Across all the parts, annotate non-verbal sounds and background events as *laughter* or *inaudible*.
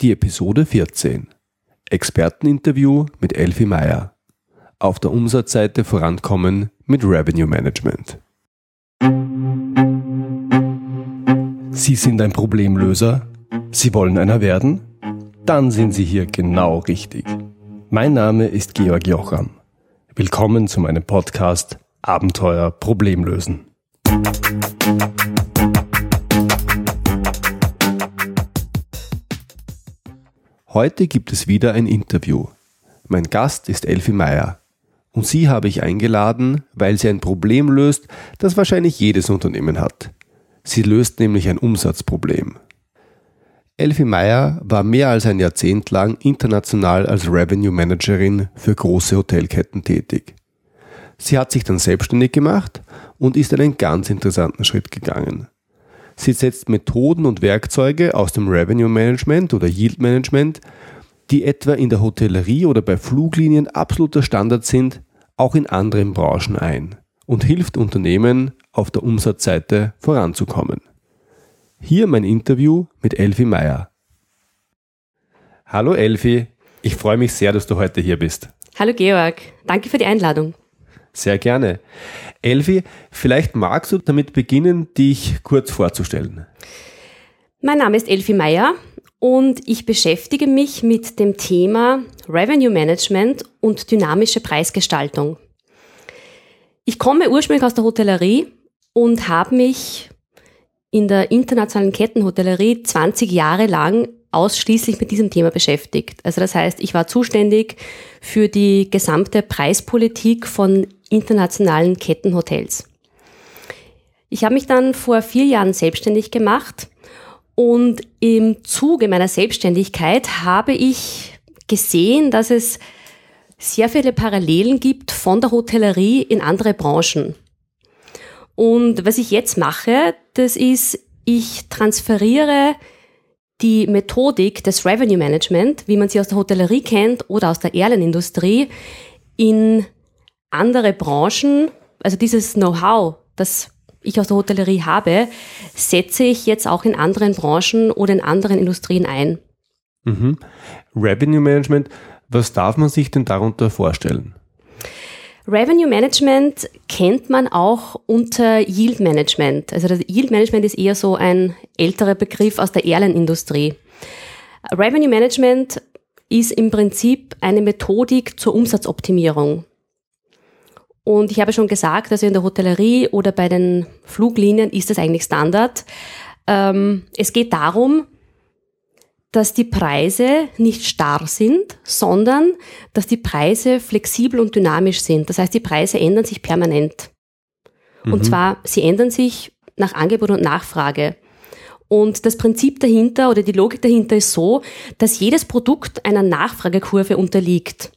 Die Episode 14. Experteninterview mit Elfi Meyer. Auf der Umsatzseite vorankommen mit Revenue Management. Sie sind ein Problemlöser? Sie wollen einer werden? Dann sind Sie hier genau richtig. Mein Name ist Georg Jocham. Willkommen zu meinem Podcast Abenteuer Problemlösen. Heute gibt es wieder ein Interview. Mein Gast ist Elfi Meyer. Und sie habe ich eingeladen, weil sie ein Problem löst, das wahrscheinlich jedes Unternehmen hat. Sie löst nämlich ein Umsatzproblem. Elfi Meyer war mehr als ein Jahrzehnt lang international als Revenue Managerin für große Hotelketten tätig. Sie hat sich dann selbstständig gemacht und ist einen ganz interessanten Schritt gegangen. Sie setzt Methoden und Werkzeuge aus dem Revenue Management oder Yield Management, die etwa in der Hotellerie oder bei Fluglinien absoluter Standard sind, auch in anderen Branchen ein und hilft Unternehmen auf der Umsatzseite voranzukommen. Hier mein Interview mit Elfi Meyer. Hallo Elfi, ich freue mich sehr, dass du heute hier bist. Hallo Georg, danke für die Einladung. Sehr gerne. Elfi, vielleicht magst du damit beginnen, dich kurz vorzustellen. Mein Name ist Elfi Meyer und ich beschäftige mich mit dem Thema Revenue Management und dynamische Preisgestaltung. Ich komme ursprünglich aus der Hotellerie und habe mich in der internationalen Kettenhotellerie 20 Jahre lang ausschließlich mit diesem Thema beschäftigt. Also das heißt, ich war zuständig für die gesamte Preispolitik von internationalen Kettenhotels. Ich habe mich dann vor vier Jahren selbstständig gemacht und im Zuge meiner Selbstständigkeit habe ich gesehen, dass es sehr viele Parallelen gibt von der Hotellerie in andere Branchen. Und was ich jetzt mache, das ist, ich transferiere die Methodik des Revenue Management, wie man sie aus der Hotellerie kennt oder aus der Airline-Industrie, in andere Branchen, also dieses Know-how, das ich aus der Hotellerie habe, setze ich jetzt auch in anderen Branchen oder in anderen Industrien ein. Mhm. Revenue Management, was darf man sich denn darunter vorstellen? Revenue Management kennt man auch unter Yield Management. Also das Yield Management ist eher so ein älterer Begriff aus der Airline-Industrie. Revenue Management ist im Prinzip eine Methodik zur Umsatzoptimierung. Und ich habe schon gesagt, also in der Hotellerie oder bei den Fluglinien ist das eigentlich Standard. Ähm, es geht darum, dass die Preise nicht starr sind, sondern dass die Preise flexibel und dynamisch sind. Das heißt, die Preise ändern sich permanent. Mhm. Und zwar, sie ändern sich nach Angebot und Nachfrage. Und das Prinzip dahinter oder die Logik dahinter ist so, dass jedes Produkt einer Nachfragekurve unterliegt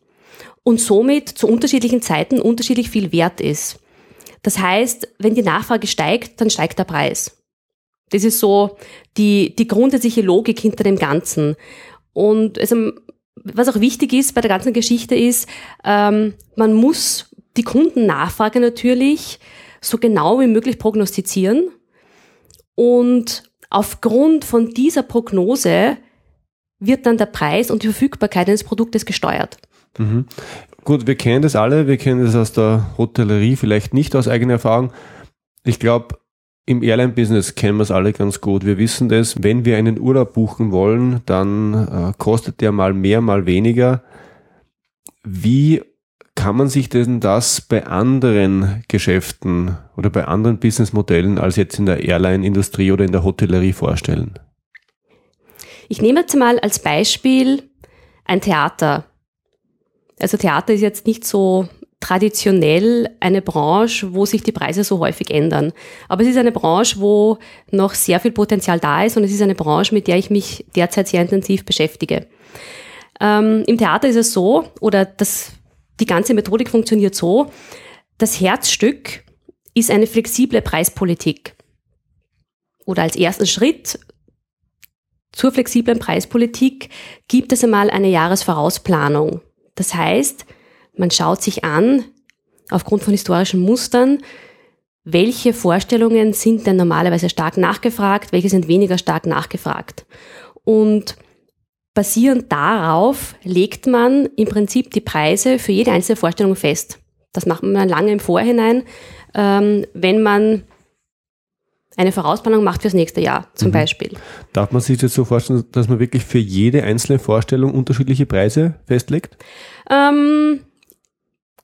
und somit zu unterschiedlichen Zeiten unterschiedlich viel wert ist. Das heißt, wenn die Nachfrage steigt, dann steigt der Preis. Das ist so die, die grundsätzliche Logik hinter dem Ganzen. Und also, was auch wichtig ist bei der ganzen Geschichte ist, ähm, man muss die Kundennachfrage natürlich so genau wie möglich prognostizieren. Und aufgrund von dieser Prognose wird dann der Preis und die Verfügbarkeit eines Produktes gesteuert. Mhm. Gut, wir kennen das alle, wir kennen das aus der Hotellerie, vielleicht nicht aus eigener Erfahrung. Ich glaube, im Airline-Business kennen wir es alle ganz gut. Wir wissen das, wenn wir einen Urlaub buchen wollen, dann äh, kostet der mal mehr, mal weniger. Wie kann man sich denn das bei anderen Geschäften oder bei anderen Businessmodellen als jetzt in der Airline-Industrie oder in der Hotellerie vorstellen? Ich nehme jetzt mal als Beispiel ein Theater. Also Theater ist jetzt nicht so traditionell eine Branche, wo sich die Preise so häufig ändern. Aber es ist eine Branche, wo noch sehr viel Potenzial da ist und es ist eine Branche, mit der ich mich derzeit sehr intensiv beschäftige. Ähm, Im Theater ist es so, oder das, die ganze Methodik funktioniert so, das Herzstück ist eine flexible Preispolitik. Oder als ersten Schritt zur flexiblen Preispolitik gibt es einmal eine Jahresvorausplanung. Das heißt, man schaut sich an, aufgrund von historischen Mustern, welche Vorstellungen sind denn normalerweise stark nachgefragt, welche sind weniger stark nachgefragt. Und basierend darauf legt man im Prinzip die Preise für jede einzelne Vorstellung fest. Das macht man lange im Vorhinein, ähm, wenn man eine Vorausplanung macht fürs nächste Jahr zum mhm. Beispiel. Darf man sich das so vorstellen, dass man wirklich für jede einzelne Vorstellung unterschiedliche Preise festlegt? Ähm,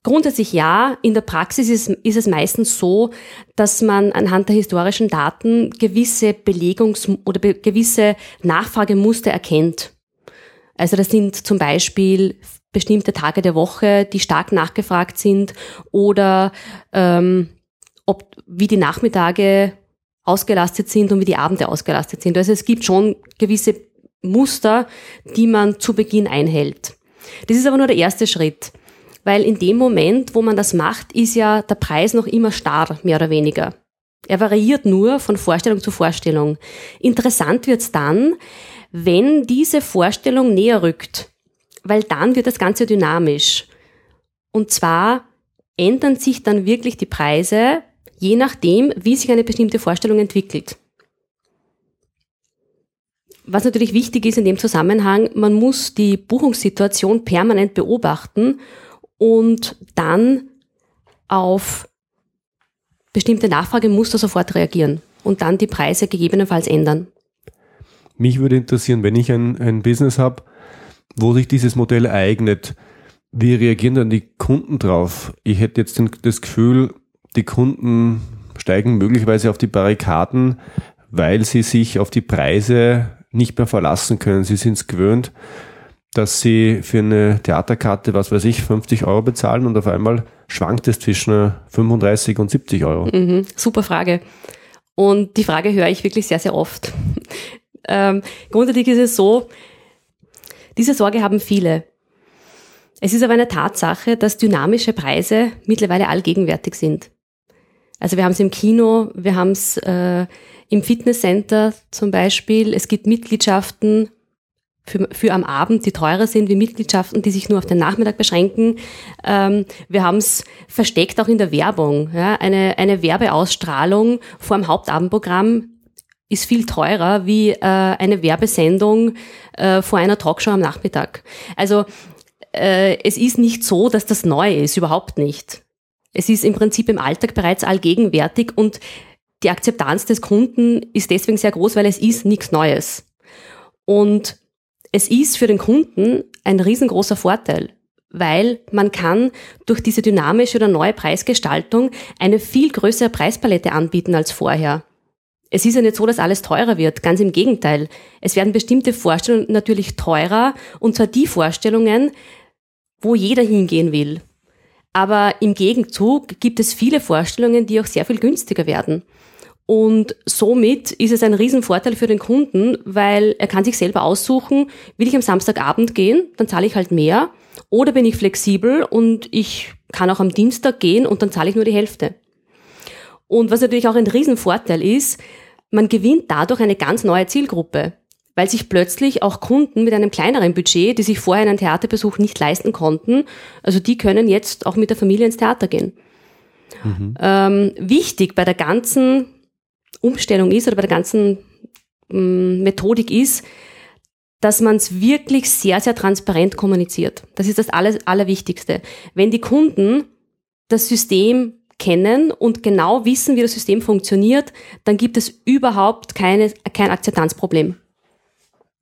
grundsätzlich ja. In der Praxis ist, ist, es meistens so, dass man anhand der historischen Daten gewisse Belegungs- oder be gewisse Nachfragemuster erkennt. Also das sind zum Beispiel bestimmte Tage der Woche, die stark nachgefragt sind oder ähm, ob, wie die Nachmittage ausgelastet sind und wie die Abende ausgelastet sind. Also es gibt schon gewisse Muster, die man zu Beginn einhält. Das ist aber nur der erste Schritt, weil in dem Moment, wo man das macht, ist ja der Preis noch immer starr, mehr oder weniger. Er variiert nur von Vorstellung zu Vorstellung. Interessant wird's dann, wenn diese Vorstellung näher rückt, weil dann wird das Ganze dynamisch. Und zwar ändern sich dann wirklich die Preise je nachdem, wie sich eine bestimmte Vorstellung entwickelt. Was natürlich wichtig ist in dem Zusammenhang, man muss die Buchungssituation permanent beobachten und dann auf bestimmte Nachfragemuster sofort reagieren und dann die Preise gegebenenfalls ändern. Mich würde interessieren, wenn ich ein, ein Business habe, wo sich dieses Modell eignet, wie reagieren dann die Kunden drauf? Ich hätte jetzt das Gefühl, die Kunden steigen möglicherweise auf die Barrikaden, weil sie sich auf die Preise nicht mehr verlassen können. Sie sind es gewöhnt, dass sie für eine Theaterkarte, was weiß ich, 50 Euro bezahlen und auf einmal schwankt es zwischen 35 und 70 Euro. Mhm, super Frage. Und die Frage höre ich wirklich sehr, sehr oft. ähm, grundsätzlich ist es so, diese Sorge haben viele. Es ist aber eine Tatsache, dass dynamische Preise mittlerweile allgegenwärtig sind. Also wir haben es im Kino, wir haben es äh, im Fitnesscenter zum Beispiel. Es gibt Mitgliedschaften für, für am Abend, die teurer sind wie Mitgliedschaften, die sich nur auf den Nachmittag beschränken. Ähm, wir haben es versteckt auch in der Werbung. Ja? Eine, eine Werbeausstrahlung vor dem Hauptabendprogramm ist viel teurer wie äh, eine Werbesendung äh, vor einer Talkshow am Nachmittag. Also äh, es ist nicht so, dass das neu ist, überhaupt nicht. Es ist im Prinzip im Alltag bereits allgegenwärtig und die Akzeptanz des Kunden ist deswegen sehr groß, weil es ist nichts Neues. Und es ist für den Kunden ein riesengroßer Vorteil, weil man kann durch diese dynamische oder neue Preisgestaltung eine viel größere Preispalette anbieten als vorher. Es ist ja nicht so, dass alles teurer wird, ganz im Gegenteil. Es werden bestimmte Vorstellungen natürlich teurer, und zwar die Vorstellungen, wo jeder hingehen will. Aber im Gegenzug gibt es viele Vorstellungen, die auch sehr viel günstiger werden. Und somit ist es ein Riesenvorteil für den Kunden, weil er kann sich selber aussuchen, will ich am Samstagabend gehen, dann zahle ich halt mehr. Oder bin ich flexibel und ich kann auch am Dienstag gehen und dann zahle ich nur die Hälfte. Und was natürlich auch ein Riesenvorteil ist, man gewinnt dadurch eine ganz neue Zielgruppe weil sich plötzlich auch Kunden mit einem kleineren Budget, die sich vorher einen Theaterbesuch nicht leisten konnten, also die können jetzt auch mit der Familie ins Theater gehen. Mhm. Ähm, wichtig bei der ganzen Umstellung ist oder bei der ganzen ähm, Methodik ist, dass man es wirklich sehr, sehr transparent kommuniziert. Das ist das Aller, Allerwichtigste. Wenn die Kunden das System kennen und genau wissen, wie das System funktioniert, dann gibt es überhaupt keine, kein Akzeptanzproblem.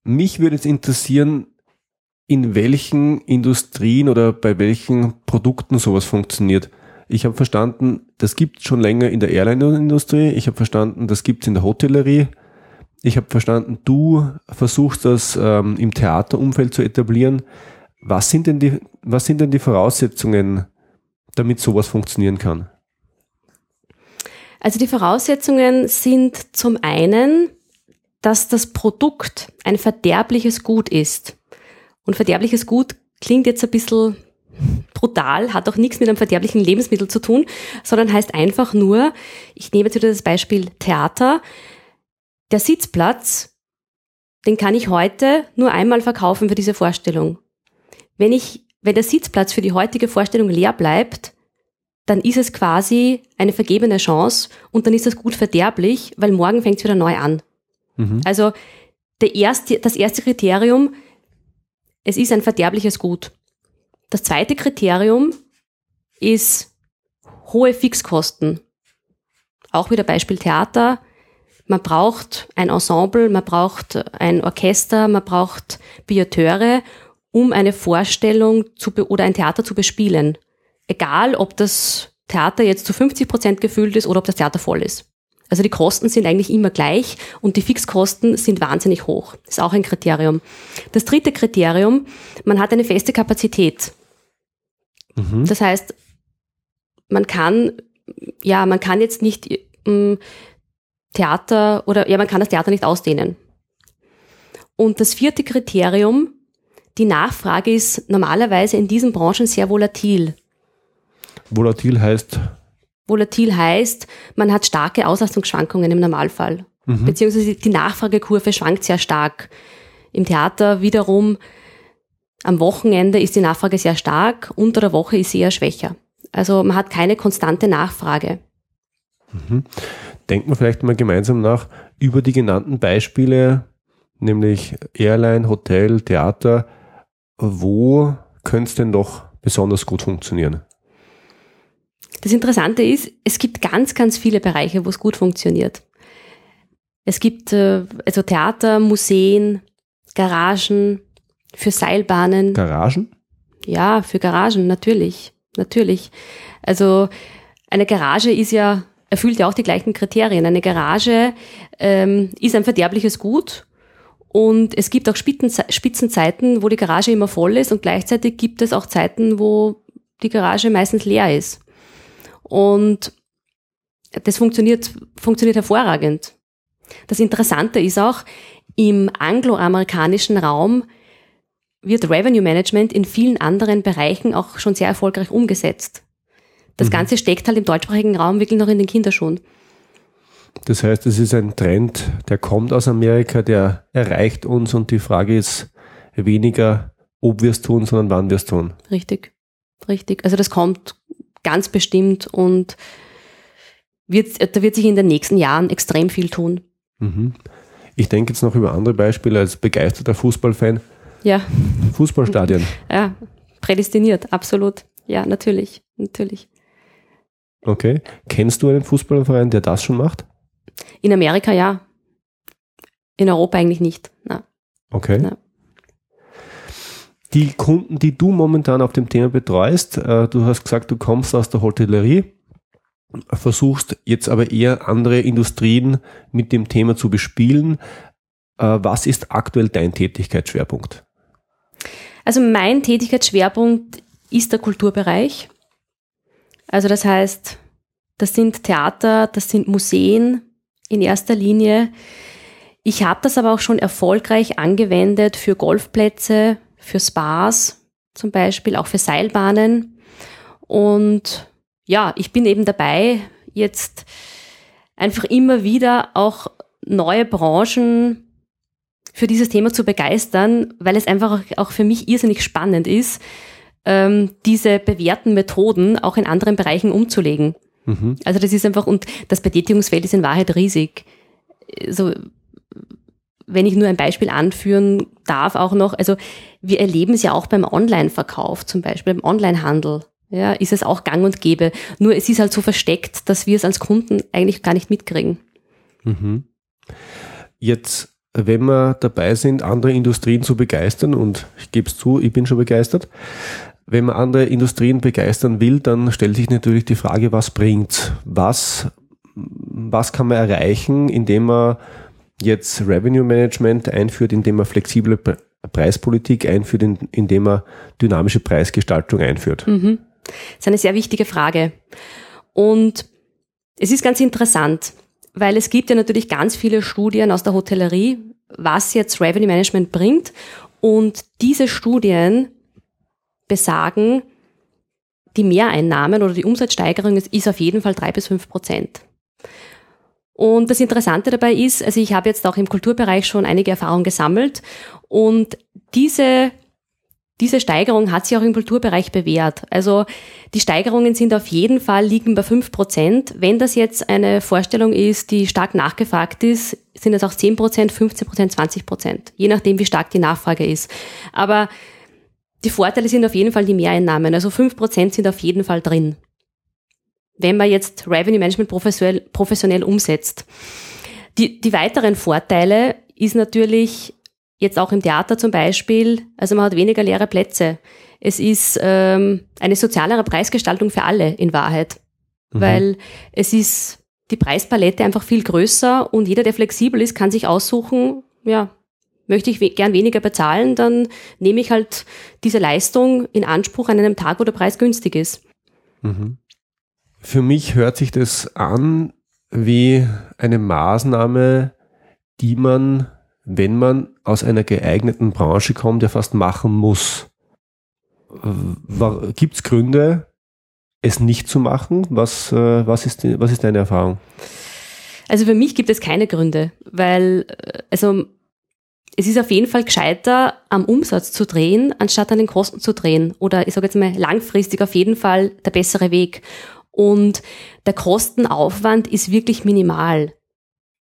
Mich würde es interessieren, in welchen Industrien oder bei welchen Produkten sowas funktioniert. Ich habe verstanden, das gibt schon länger in der Airline-Industrie. Ich habe verstanden, das gibt es in der Hotellerie. Ich habe verstanden, du versuchst das ähm, im Theaterumfeld zu etablieren. Was sind denn die, was sind denn die Voraussetzungen, damit sowas funktionieren kann? Also die Voraussetzungen sind zum einen, dass das Produkt ein verderbliches Gut ist. Und verderbliches Gut klingt jetzt ein bisschen brutal, hat auch nichts mit einem verderblichen Lebensmittel zu tun, sondern heißt einfach nur, ich nehme jetzt wieder das Beispiel Theater, der Sitzplatz, den kann ich heute nur einmal verkaufen für diese Vorstellung. Wenn ich, wenn der Sitzplatz für die heutige Vorstellung leer bleibt, dann ist es quasi eine vergebene Chance und dann ist das gut verderblich, weil morgen fängt es wieder neu an. Mhm. Also erste, das erste Kriterium, es ist ein verderbliches Gut. Das zweite Kriterium ist hohe Fixkosten. Auch wieder Beispiel Theater. Man braucht ein Ensemble, man braucht ein Orchester, man braucht Billeteure, um eine Vorstellung zu oder ein Theater zu bespielen. Egal, ob das Theater jetzt zu 50 Prozent gefüllt ist oder ob das Theater voll ist. Also die Kosten sind eigentlich immer gleich und die Fixkosten sind wahnsinnig hoch. Das ist auch ein Kriterium. Das dritte Kriterium, man hat eine feste Kapazität. Mhm. Das heißt, man kann, ja, man kann jetzt nicht ähm, Theater oder ja, man kann das Theater nicht ausdehnen. Und das vierte Kriterium, die Nachfrage ist normalerweise in diesen Branchen sehr volatil. Volatil heißt? Volatil heißt, man hat starke Auslastungsschwankungen im Normalfall. Mhm. Beziehungsweise die Nachfragekurve schwankt sehr stark. Im Theater wiederum am Wochenende ist die Nachfrage sehr stark, unter der Woche ist sie eher schwächer. Also man hat keine konstante Nachfrage. Mhm. Denken wir vielleicht mal gemeinsam nach über die genannten Beispiele, nämlich Airline, Hotel, Theater. Wo könnte es denn doch besonders gut funktionieren? Das Interessante ist, es gibt ganz, ganz viele Bereiche, wo es gut funktioniert. Es gibt äh, also Theater, Museen, Garagen, für Seilbahnen. Garagen? Ja, für Garagen, natürlich. Natürlich. Also eine Garage ist ja, erfüllt ja auch die gleichen Kriterien. Eine Garage ähm, ist ein verderbliches Gut und es gibt auch Spitzenzeiten, wo die Garage immer voll ist und gleichzeitig gibt es auch Zeiten, wo die Garage meistens leer ist. Und das funktioniert, funktioniert hervorragend. Das Interessante ist auch, im angloamerikanischen Raum wird Revenue Management in vielen anderen Bereichen auch schon sehr erfolgreich umgesetzt. Das mhm. Ganze steckt halt im deutschsprachigen Raum wirklich noch in den Kinderschuhen. Das heißt, es ist ein Trend, der kommt aus Amerika, der erreicht uns und die Frage ist weniger, ob wir es tun, sondern wann wir es tun. Richtig, richtig. Also das kommt ganz bestimmt und wird, da wird sich in den nächsten Jahren extrem viel tun. Mhm. Ich denke jetzt noch über andere Beispiele als begeisterter Fußballfan. Ja. Fußballstadien. *laughs* Ja, prädestiniert, absolut. Ja, natürlich, natürlich. Okay. Kennst du einen Fußballverein, der das schon macht? In Amerika ja. In Europa eigentlich nicht. Na. Okay. Na. Die Kunden, die du momentan auf dem Thema betreust, äh, du hast gesagt, du kommst aus der Hotellerie, versuchst jetzt aber eher andere Industrien mit dem Thema zu bespielen. Äh, was ist aktuell dein Tätigkeitsschwerpunkt? Also mein Tätigkeitsschwerpunkt ist der Kulturbereich. Also das heißt, das sind Theater, das sind Museen in erster Linie. Ich habe das aber auch schon erfolgreich angewendet für Golfplätze, für Spas zum Beispiel, auch für Seilbahnen. Und ja, ich bin eben dabei, jetzt einfach immer wieder auch neue Branchen für dieses Thema zu begeistern, weil es einfach auch für mich irrsinnig spannend ist, ähm, diese bewährten Methoden auch in anderen Bereichen umzulegen. Mhm. Also das ist einfach, und das Betätigungsfeld ist in Wahrheit riesig. So, wenn ich nur ein Beispiel anführen darf, auch noch, also wir erleben es ja auch beim Online-Verkauf zum Beispiel, beim Online-Handel. Ja, ist es auch gang und gäbe. Nur es ist halt so versteckt, dass wir es als Kunden eigentlich gar nicht mitkriegen. Mhm. Jetzt wenn wir dabei sind, andere Industrien zu begeistern, und ich gebe es zu, ich bin schon begeistert, wenn man andere Industrien begeistern will, dann stellt sich natürlich die Frage, was bringt Was, was kann man erreichen, indem man jetzt Revenue Management einführt, indem man flexible Preispolitik einführt, indem man dynamische Preisgestaltung einführt? Mhm. Das ist eine sehr wichtige Frage. Und es ist ganz interessant weil es gibt ja natürlich ganz viele Studien aus der Hotellerie, was jetzt Revenue Management bringt. Und diese Studien besagen, die Mehreinnahmen oder die Umsatzsteigerung ist auf jeden Fall drei bis fünf Prozent. Und das Interessante dabei ist, also ich habe jetzt auch im Kulturbereich schon einige Erfahrungen gesammelt und diese diese Steigerung hat sich auch im Kulturbereich bewährt. Also die Steigerungen sind auf jeden Fall liegen bei fünf Prozent. Wenn das jetzt eine Vorstellung ist, die stark nachgefragt ist, sind es auch zehn Prozent, 15 Prozent, 20 Prozent. Je nachdem, wie stark die Nachfrage ist. Aber die Vorteile sind auf jeden Fall die Mehreinnahmen. Also 5% sind auf jeden Fall drin. Wenn man jetzt Revenue Management professionell, professionell umsetzt. Die, die weiteren Vorteile ist natürlich jetzt auch im Theater zum Beispiel, also man hat weniger leere Plätze. Es ist ähm, eine sozialere Preisgestaltung für alle in Wahrheit, mhm. weil es ist die Preispalette einfach viel größer und jeder, der flexibel ist, kann sich aussuchen, ja, möchte ich we gern weniger bezahlen, dann nehme ich halt diese Leistung in Anspruch an einem Tag, wo der Preis günstig ist. Mhm. Für mich hört sich das an wie eine Maßnahme, die man, wenn man aus einer geeigneten Branche kommt, ja fast machen muss. Gibt es Gründe, es nicht zu machen? Was, äh, was, ist, was ist deine Erfahrung? Also für mich gibt es keine Gründe, weil äh, also es ist auf jeden Fall gescheiter, am Umsatz zu drehen, anstatt an den Kosten zu drehen. Oder ich sage jetzt mal langfristig auf jeden Fall der bessere Weg. Und der Kostenaufwand ist wirklich minimal.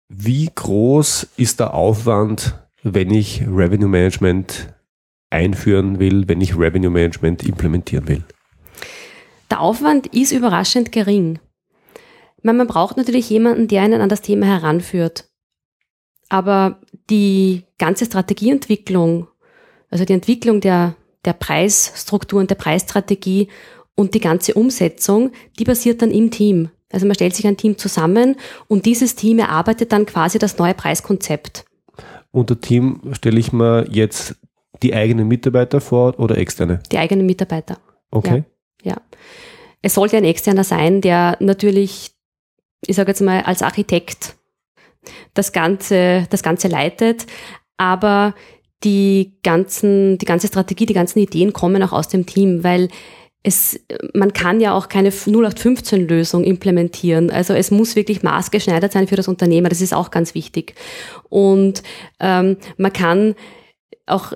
Wie groß ist der Aufwand, wenn ich Revenue Management einführen will, wenn ich Revenue Management implementieren will? Der Aufwand ist überraschend gering. Meine, man braucht natürlich jemanden, der einen an das Thema heranführt. Aber die ganze Strategieentwicklung, also die Entwicklung der, der Preisstruktur und der Preisstrategie und die ganze Umsetzung, die passiert dann im Team. Also man stellt sich ein Team zusammen und dieses Team erarbeitet dann quasi das neue Preiskonzept. Unter Team stelle ich mir jetzt die eigenen Mitarbeiter vor oder externe? Die eigenen Mitarbeiter. Okay. Ja. ja. Es sollte ein externer sein, der natürlich, ich sage jetzt mal, als Architekt das Ganze, das Ganze leitet. Aber die ganzen, die ganze Strategie, die ganzen Ideen kommen auch aus dem Team, weil es, man kann ja auch keine 0815-Lösung implementieren. Also es muss wirklich maßgeschneidert sein für das Unternehmen. Das ist auch ganz wichtig. Und ähm, man kann auch,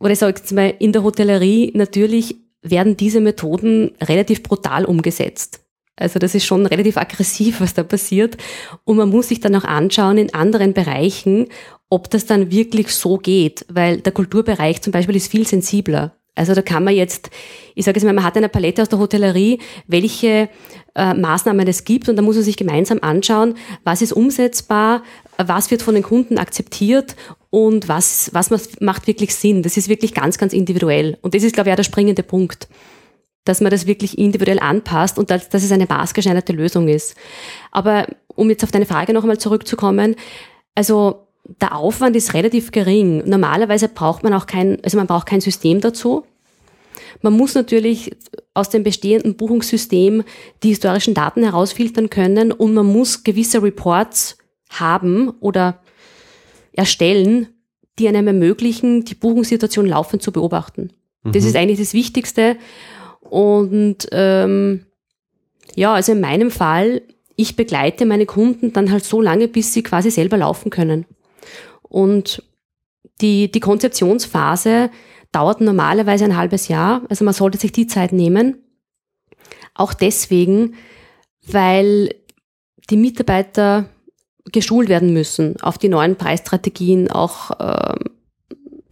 oder ich sage jetzt mal, in der Hotellerie natürlich werden diese Methoden relativ brutal umgesetzt. Also das ist schon relativ aggressiv, was da passiert. Und man muss sich dann auch anschauen in anderen Bereichen, ob das dann wirklich so geht, weil der Kulturbereich zum Beispiel ist viel sensibler. Also da kann man jetzt, ich sage jetzt mal, man hat eine Palette aus der Hotellerie, welche äh, Maßnahmen es gibt und da muss man sich gemeinsam anschauen, was ist umsetzbar, was wird von den Kunden akzeptiert und was, was macht wirklich Sinn. Das ist wirklich ganz, ganz individuell. Und das ist, glaube ich, auch der springende Punkt dass man das wirklich individuell anpasst und dass, dass es eine maßgeschneiderte Lösung ist. Aber um jetzt auf deine Frage nochmal zurückzukommen, also der Aufwand ist relativ gering. Normalerweise braucht man auch kein, also man braucht kein System dazu. Man muss natürlich aus dem bestehenden Buchungssystem die historischen Daten herausfiltern können und man muss gewisse Reports haben oder erstellen, die einem ermöglichen, die Buchungssituation laufend zu beobachten. Mhm. Das ist eigentlich das Wichtigste. Und ähm, ja, also in meinem Fall, ich begleite meine Kunden dann halt so lange, bis sie quasi selber laufen können. Und die, die Konzeptionsphase dauert normalerweise ein halbes Jahr. Also man sollte sich die Zeit nehmen. Auch deswegen, weil die Mitarbeiter geschult werden müssen auf die neuen Preisstrategien, auch, äh,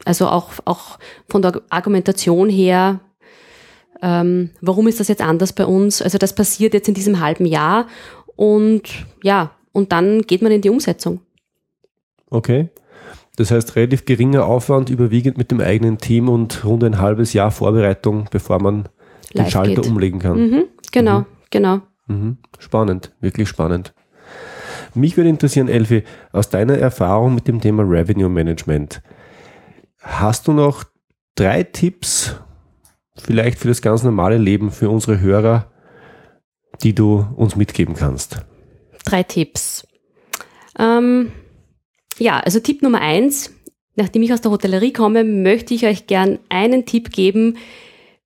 also auch, auch von der Argumentation her, ähm, warum ist das jetzt anders bei uns? Also das passiert jetzt in diesem halben Jahr und ja, und dann geht man in die Umsetzung. Okay. Das heißt, relativ geringer Aufwand, überwiegend mit dem eigenen Team und rund ein halbes Jahr Vorbereitung, bevor man den Schalter geht. umlegen kann. Mhm, genau, mhm. genau. Mhm. Spannend, wirklich spannend. Mich würde interessieren, Elfi, aus deiner Erfahrung mit dem Thema Revenue Management, hast du noch drei Tipps, vielleicht für das ganz normale Leben, für unsere Hörer, die du uns mitgeben kannst? Drei Tipps. Ähm, ja, also Tipp Nummer eins. Nachdem ich aus der Hotellerie komme, möchte ich euch gern einen Tipp geben,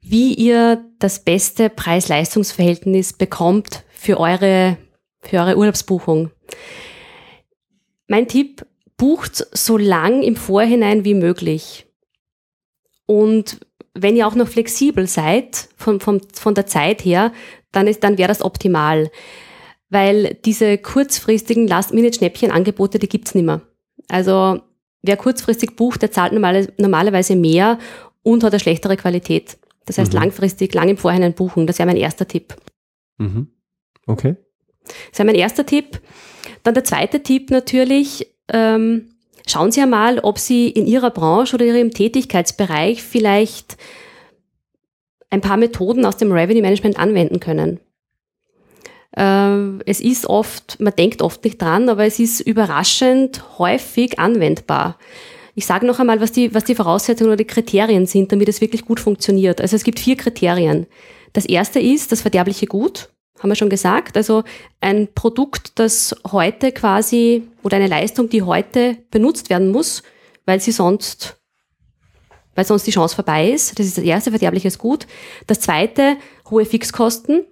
wie ihr das beste Preis-Leistungs-Verhältnis bekommt für eure, für eure Urlaubsbuchung. Mein Tipp, bucht so lang im Vorhinein wie möglich. Und wenn ihr auch noch flexibel seid von, von, von der Zeit her, dann, dann wäre das optimal. Weil diese kurzfristigen Last-Minute-Schnäppchen-Angebote, die gibt's nicht mehr. Also wer kurzfristig bucht, der zahlt normale, normalerweise mehr und hat eine schlechtere Qualität. Das heißt, mhm. langfristig, lang im Vorhinein buchen. Das wäre mein erster Tipp. Mhm. Okay. Das wäre mein erster Tipp. Dann der zweite Tipp natürlich, ähm, schauen Sie einmal, ob Sie in Ihrer Branche oder Ihrem Tätigkeitsbereich vielleicht ein paar Methoden aus dem Revenue Management anwenden können. Äh, es ist oft, man denkt oft nicht dran, aber es ist überraschend häufig anwendbar. Ich sage noch einmal, was die, was die Voraussetzungen oder die Kriterien sind, damit es wirklich gut funktioniert. Also es gibt vier Kriterien. Das erste ist das verderbliche Gut, haben wir schon gesagt. Also ein Produkt, das heute quasi oder eine Leistung, die heute benutzt werden muss, weil sie sonst weil sonst die Chance vorbei ist. Das ist das erste verderbliches Gut. Das zweite, hohe Fixkosten.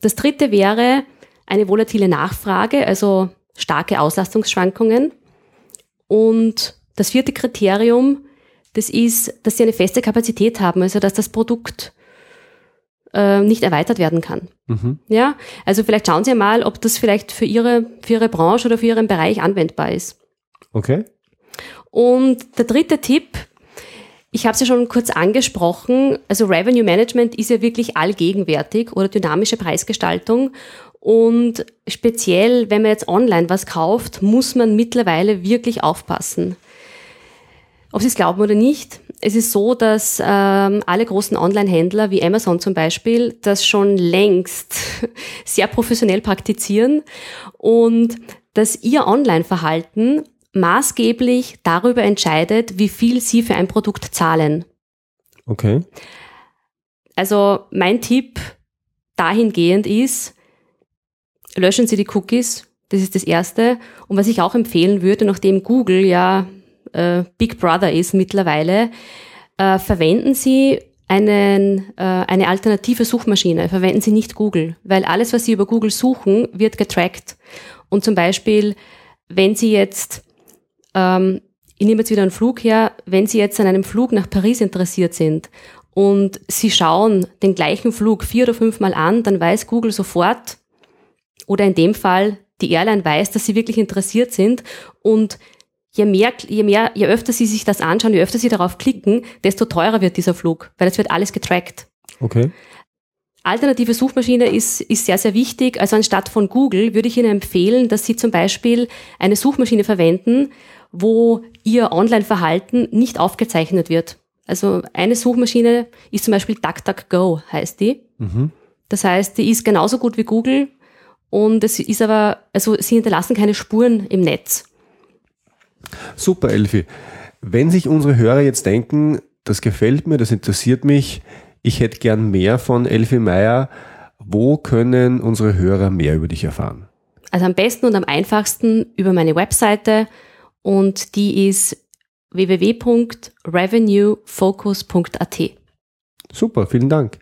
Das dritte wäre eine volatile Nachfrage, also starke Auslastungsschwankungen. Und das vierte Kriterium, das ist, dass sie eine feste Kapazität haben, also dass das Produkt äh, nicht erweitert werden kann. Mhm. Ja, also vielleicht schauen Sie mal, ob das vielleicht für Ihre, für Ihre Branche oder für Ihren Bereich anwendbar ist. Okay. Und der dritte Tipp, ich habe es ja schon kurz angesprochen, also Revenue Management ist ja wirklich allgegenwärtig oder dynamische Preisgestaltung. Und speziell, wenn man jetzt online was kauft, muss man mittlerweile wirklich aufpassen. Ob Sie es glauben oder nicht, es ist so, dass ähm, alle großen Online-Händler wie Amazon zum Beispiel das schon längst *laughs* sehr professionell praktizieren und dass ihr Online-Verhalten maßgeblich darüber entscheidet, wie viel Sie für ein Produkt zahlen. Okay. Also mein Tipp dahingehend ist, löschen Sie die Cookies. Das ist das Erste. Und was ich auch empfehlen würde, nachdem Google ja äh, Big Brother ist mittlerweile, äh, verwenden Sie einen, äh, eine alternative Suchmaschine. Verwenden Sie nicht Google, weil alles, was Sie über Google suchen, wird getrackt. Und zum Beispiel, wenn Sie jetzt ähm, ich nehme jetzt wieder einen Flug her, wenn Sie jetzt an einem Flug nach Paris interessiert sind und Sie schauen den gleichen Flug vier oder fünfmal an, dann weiß Google sofort, oder in dem Fall die Airline weiß, dass Sie wirklich interessiert sind und je mehr, je mehr, je öfter Sie sich das anschauen, je öfter Sie darauf klicken, desto teurer wird dieser Flug, weil es wird alles getrackt. Okay. Alternative Suchmaschine ist, ist sehr, sehr wichtig. Also anstatt von Google würde ich Ihnen empfehlen, dass Sie zum Beispiel eine Suchmaschine verwenden, wo ihr Online-Verhalten nicht aufgezeichnet wird. Also eine Suchmaschine ist zum Beispiel DuckDuckGo, heißt die. Mhm. Das heißt, die ist genauso gut wie Google und es ist aber, also sie hinterlassen keine Spuren im Netz. Super, Elfi. Wenn sich unsere Hörer jetzt denken, das gefällt mir, das interessiert mich, ich hätte gern mehr von Elfi Meyer, wo können unsere Hörer mehr über dich erfahren? Also am besten und am einfachsten über meine Webseite und die ist www.revenuefocus.at. Super, vielen Dank.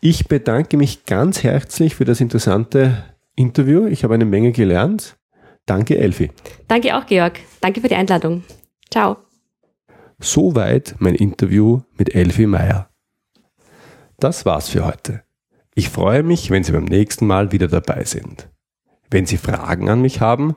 Ich bedanke mich ganz herzlich für das interessante Interview. Ich habe eine Menge gelernt. Danke, Elfi. Danke auch, Georg. Danke für die Einladung. Ciao. Soweit mein Interview mit Elfi Meyer. Das war's für heute. Ich freue mich, wenn Sie beim nächsten Mal wieder dabei sind. Wenn Sie Fragen an mich haben,